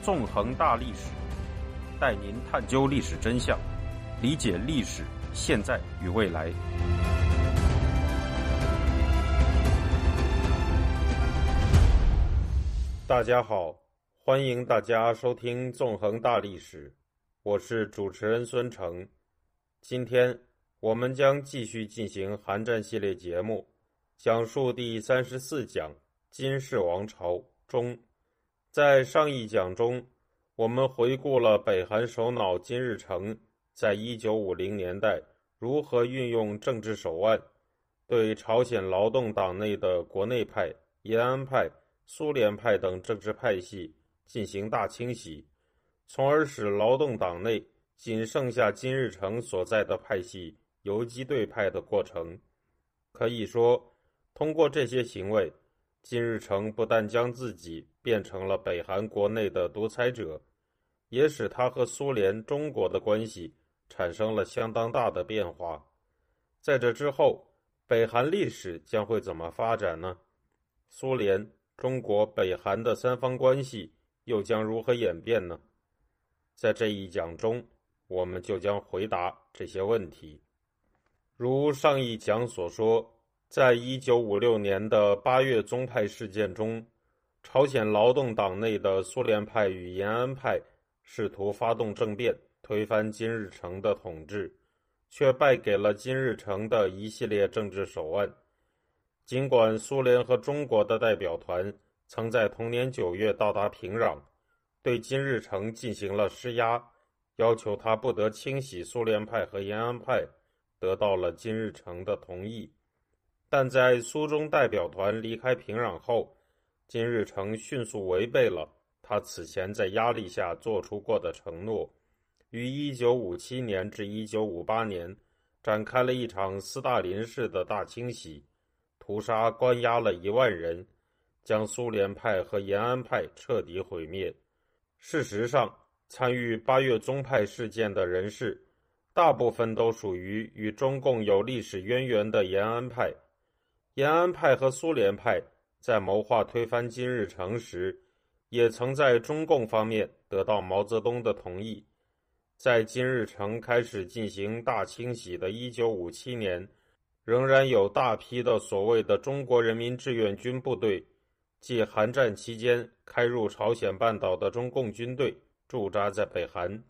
纵横大历史，带您探究历史真相，理解历史现在与未来。大家好，欢迎大家收听《纵横大历史》，我是主持人孙成。今天我们将继续进行韩战系列节目，讲述第三十四讲金氏王朝中。在上一讲中，我们回顾了北韩首脑金日成在一九五零年代如何运用政治手腕，对朝鲜劳动党内的国内派、延安派。苏联派等政治派系进行大清洗，从而使劳动党内仅剩下金日成所在的派系游击队派的过程。可以说，通过这些行为，金日成不但将自己变成了北韩国内的独裁者，也使他和苏联、中国的关系产生了相当大的变化。在这之后，北韩历史将会怎么发展呢？苏联。中国、北韩的三方关系又将如何演变呢？在这一讲中，我们就将回答这些问题。如上一讲所说，在一九五六年的八月宗派事件中，朝鲜劳动党内的苏联派与延安派试图发动政变，推翻金日成的统治，却败给了金日成的一系列政治手腕。尽管苏联和中国的代表团曾在同年九月到达平壤，对金日成进行了施压，要求他不得清洗苏联派和延安派，得到了金日成的同意，但在苏中代表团离开平壤后，金日成迅速违背了他此前在压力下做出过的承诺，于1957年至1958年展开了一场斯大林式的大清洗。屠杀、关押了一万人，将苏联派和延安派彻底毁灭。事实上，参与八月宗派事件的人士，大部分都属于与中共有历史渊源的延安派。延安派和苏联派在谋划推翻金日成时，也曾在中共方面得到毛泽东的同意。在金日成开始进行大清洗的1957年。仍然有大批的所谓的中国人民志愿军部队，即韩战期间开入朝鲜半岛的中共军队驻扎在北韩。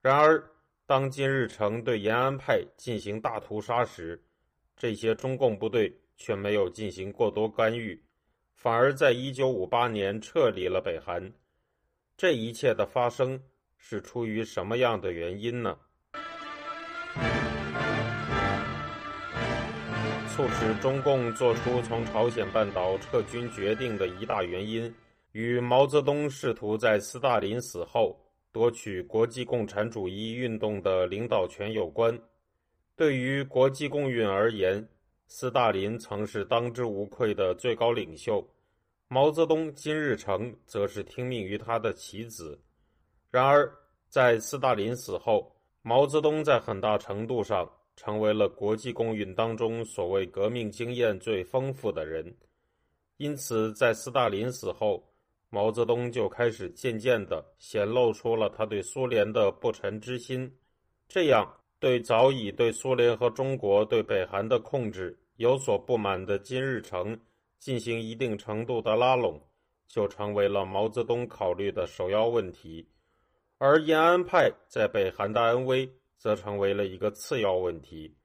然而，当金日成对延安派进行大屠杀时，这些中共部队却没有进行过多干预，反而在1958年撤离了北韩。这一切的发生是出于什么样的原因呢？促使中共做出从朝鲜半岛撤军决定的一大原因，与毛泽东试图在斯大林死后夺取国际共产主义运动的领导权有关。对于国际共运而言，斯大林曾是当之无愧的最高领袖，毛泽东、金日成则是听命于他的棋子。然而，在斯大林死后，毛泽东在很大程度上。成为了国际公运当中所谓革命经验最丰富的人，因此在斯大林死后，毛泽东就开始渐渐地显露出了他对苏联的不臣之心，这样对早已对苏联和中国对北韩的控制有所不满的金日成进行一定程度的拉拢，就成为了毛泽东考虑的首要问题，而延安派在北韩的安危。则成为了一个次要问题。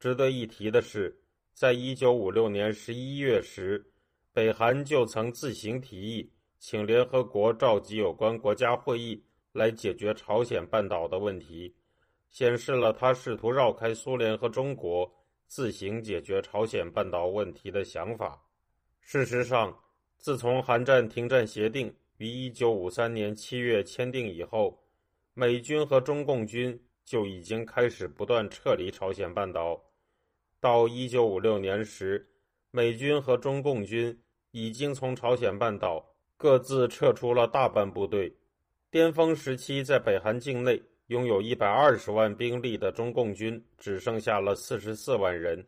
值得一提的是，在一九五六年十一月时，北韩就曾自行提议，请联合国召集有关国家会议来解决朝鲜半岛的问题，显示了他试图绕开苏联和中国，自行解决朝鲜半岛问题的想法。事实上，自从韩战停战协定于一九五三年七月签订以后，美军和中共军。就已经开始不断撤离朝鲜半岛。到一九五六年时，美军和中共军已经从朝鲜半岛各自撤出了大半部队。巅峰时期，在北韩境内拥有一百二十万兵力的中共军只剩下了四十四万人，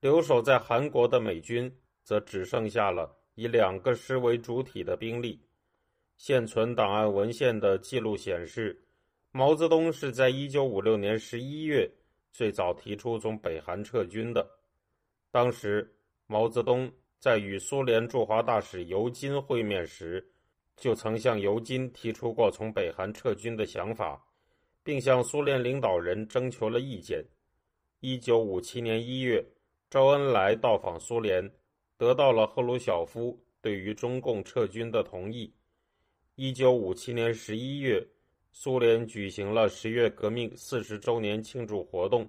留守在韩国的美军则只剩下了以两个师为主体的兵力。现存档案文献的记录显示，毛泽东是在1956年11月最早提出从北韩撤军的。当时，毛泽东在与苏联驻华大使尤金会面时，就曾向尤金提出过从北韩撤军的想法，并向苏联领导人征求了意见。1957年1月，周恩来到访苏联，得到了赫鲁晓夫对于中共撤军的同意。一九五七年十一月，苏联举行了十月革命四十周年庆祝活动，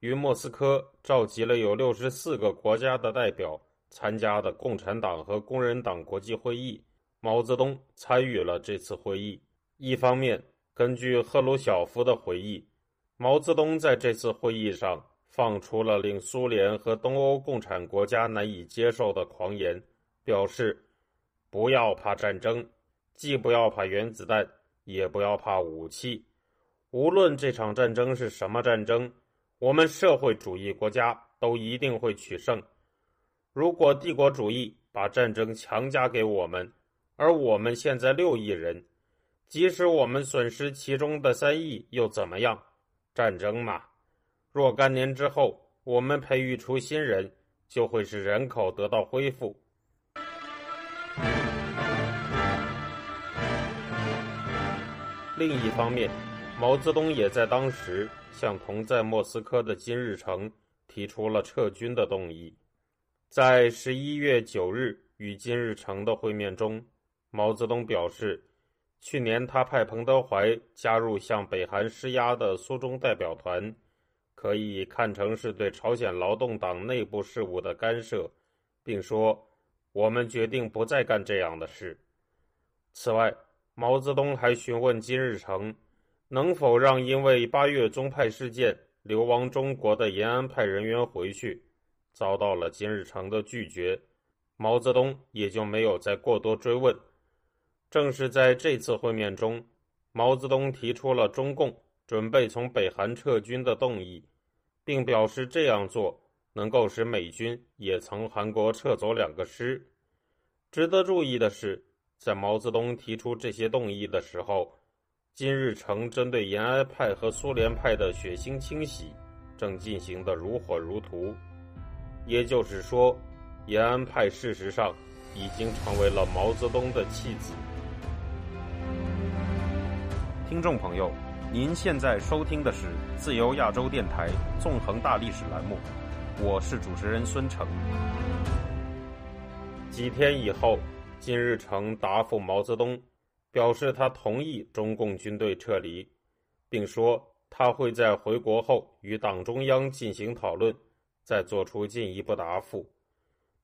于莫斯科召集了有六十四个国家的代表参加的共产党和工人党国际会议。毛泽东参与了这次会议。一方面，根据赫鲁晓夫的回忆，毛泽东在这次会议上放出了令苏联和东欧共产国家难以接受的狂言，表示不要怕战争。既不要怕原子弹，也不要怕武器。无论这场战争是什么战争，我们社会主义国家都一定会取胜。如果帝国主义把战争强加给我们，而我们现在六亿人，即使我们损失其中的三亿又怎么样？战争嘛，若干年之后，我们培育出新人，就会使人口得到恢复。另一方面，毛泽东也在当时向同在莫斯科的金日成提出了撤军的动议。在十一月九日与金日成的会面中，毛泽东表示，去年他派彭德怀加入向北韩施压的苏中代表团，可以看成是对朝鲜劳动党内部事务的干涉，并说：“我们决定不再干这样的事。”此外，毛泽东还询问金日成，能否让因为八月宗派事件流亡中国的延安派人员回去，遭到了金日成的拒绝，毛泽东也就没有再过多追问。正是在这次会面中，毛泽东提出了中共准备从北韩撤军的动议，并表示这样做能够使美军也从韩国撤走两个师。值得注意的是。在毛泽东提出这些动议的时候，金日成针对延安派和苏联派的血腥清洗正进行的如火如荼。也就是说，延安派事实上已经成为了毛泽东的弃子。听众朋友，您现在收听的是自由亚洲电台纵横大历史栏目，我是主持人孙成。几天以后。金日成答复毛泽东，表示他同意中共军队撤离，并说他会在回国后与党中央进行讨论，再做出进一步答复。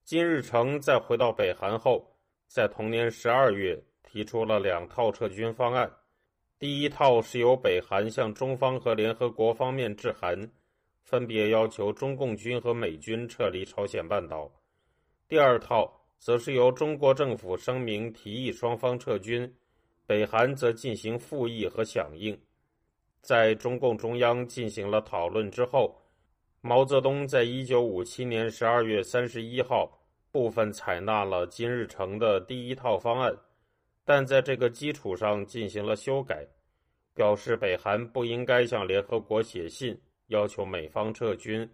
金日成在回到北韩后，在同年十二月提出了两套撤军方案，第一套是由北韩向中方和联合国方面致函，分别要求中共军和美军撤离朝鲜半岛；第二套。则是由中国政府声明提议双方撤军，北韩则进行复议和响应。在中共中央进行了讨论之后，毛泽东在一九五七年十二月三十一号部分采纳了金日成的第一套方案，但在这个基础上进行了修改，表示北韩不应该向联合国写信要求美方撤军，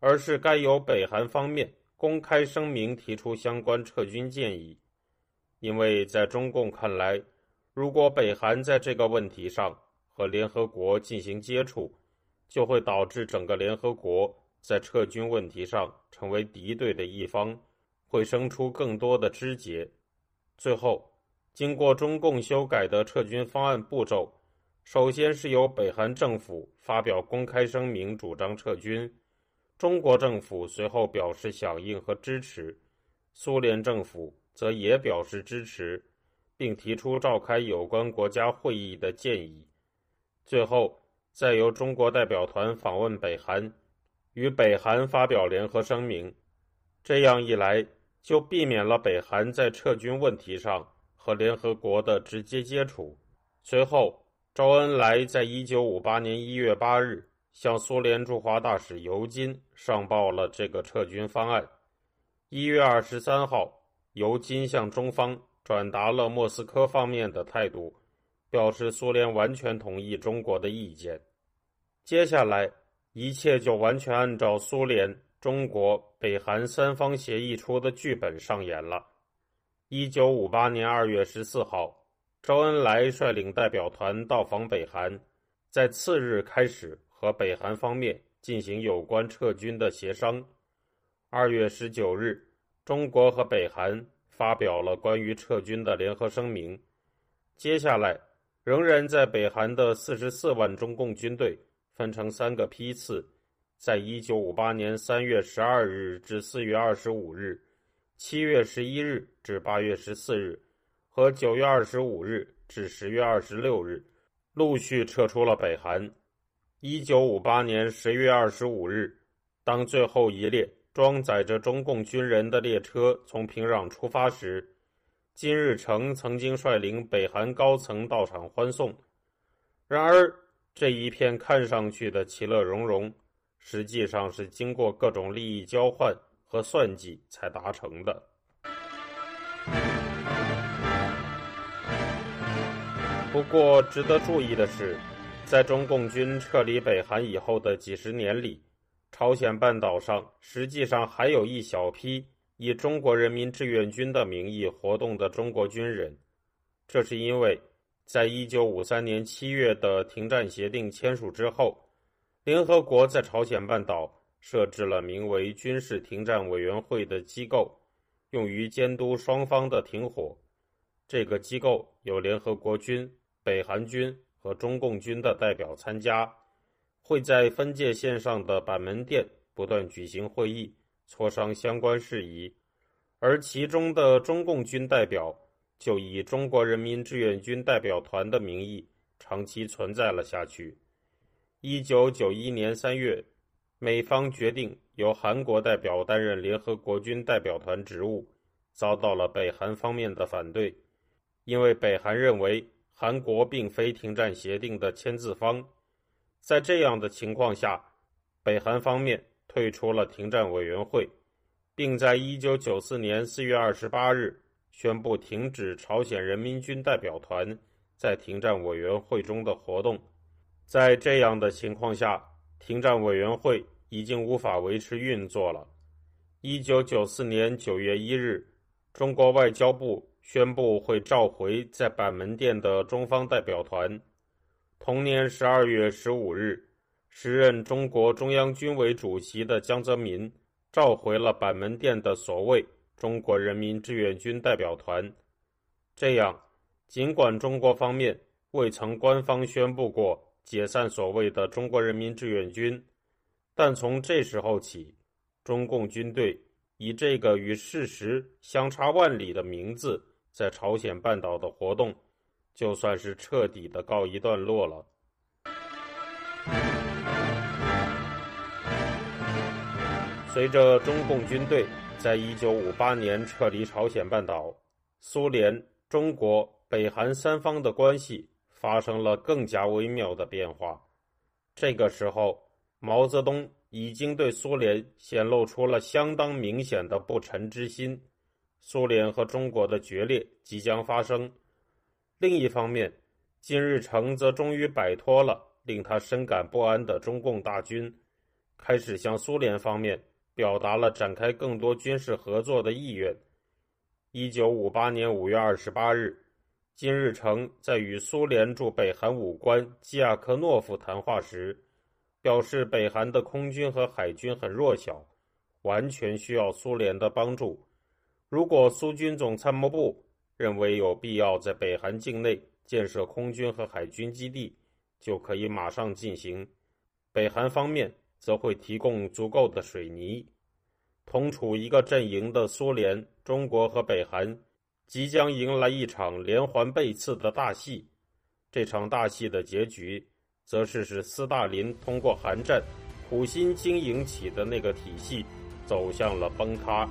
而是该由北韩方面。公开声明提出相关撤军建议，因为在中共看来，如果北韩在这个问题上和联合国进行接触，就会导致整个联合国在撤军问题上成为敌对的一方，会生出更多的枝节。最后，经过中共修改的撤军方案步骤，首先是由北韩政府发表公开声明，主张撤军。中国政府随后表示响应和支持，苏联政府则也表示支持，并提出召开有关国家会议的建议。最后，再由中国代表团访问北韩，与北韩发表联合声明。这样一来，就避免了北韩在撤军问题上和联合国的直接接触。随后，周恩来在一九五八年一月八日。向苏联驻华大使尤金上报了这个撤军方案。一月二十三号，尤金向中方转达了莫斯科方面的态度，表示苏联完全同意中国的意见。接下来，一切就完全按照苏联、中国、北韩三方协议出的剧本上演了。一九五八年二月十四号，周恩来率领代表团到访北韩，在次日开始和北韩方面进行有关撤军的协商。二月十九日，中国和北韩发表了关于撤军的联合声明。接下来，仍然在北韩的四十四万中共军队分成三个批次，在一九五八年三月十二日至四月二十五日、七月十一日至八月十四日和九月二十五日至十月二十六日，陆续撤出了北韩。一九五八年十月二十五日，当最后一列。装载着中共军人的列车从平壤出发时，金日成曾经率领北韩高层到场欢送。然而，这一片看上去的其乐融融，实际上是经过各种利益交换和算计才达成的。不过，值得注意的是，在中共军撤离北韩以后的几十年里，朝鲜半岛上实际上还有一小批以中国人民志愿军的名义活动的中国军人，这是因为，在一九五三年七月的停战协定签署之后，联合国在朝鲜半岛设置了名为“军事停战委员会”的机构，用于监督双方的停火。这个机构有联合国军、北韩军和中共军的代表参加。会在分界线上的板门店不断举行会议，磋商相关事宜，而其中的中共军代表就以中国人民志愿军代表团的名义长期存在了下去。一九九一年三月，美方决定由韩国代表担任联合国军代表团职务，遭到了北韩方面的反对，因为北韩认为韩国并非停战协定的签字方。在这样的情况下，北韩方面退出了停战委员会，并在1994年4月28日宣布停止朝鲜人民军代表团在停战委员会中的活动。在这样的情况下，停战委员会已经无法维持运作了。1994年9月1日，中国外交部宣布会召回在板门店的中方代表团。同年十二月十五日，时任中国中央军委主席的江泽民召回了板门店的所谓中国人民志愿军代表团。这样，尽管中国方面未曾官方宣布过解散所谓的中国人民志愿军，但从这时候起，中共军队以这个与事实相差万里的名字在朝鲜半岛的活动。就算是彻底的告一段落了。随着中共军队在一九五八年撤离朝鲜半岛，苏联、中国、北韩三方的关系发生了更加微妙的变化。这个时候，毛泽东已经对苏联显露出了相当明显的不臣之心，苏联和中国的决裂即将发生。另一方面，金日成则终于摆脱了令他深感不安的中共大军，开始向苏联方面表达了展开更多军事合作的意愿。一九五八年五月二十八日，金日成在与苏联驻北韩武官基亚科诺夫谈话时，表示北韩的空军和海军很弱小，完全需要苏联的帮助。如果苏军总参谋部。认为有必要在北韩境内建设空军和海军基地，就可以马上进行。北韩方面则会提供足够的水泥。同处一个阵营的苏联、中国和北韩即将迎来一场连环背刺的大戏。这场大戏的结局，则是使斯大林通过韩战苦心经营起的那个体系走向了崩塌。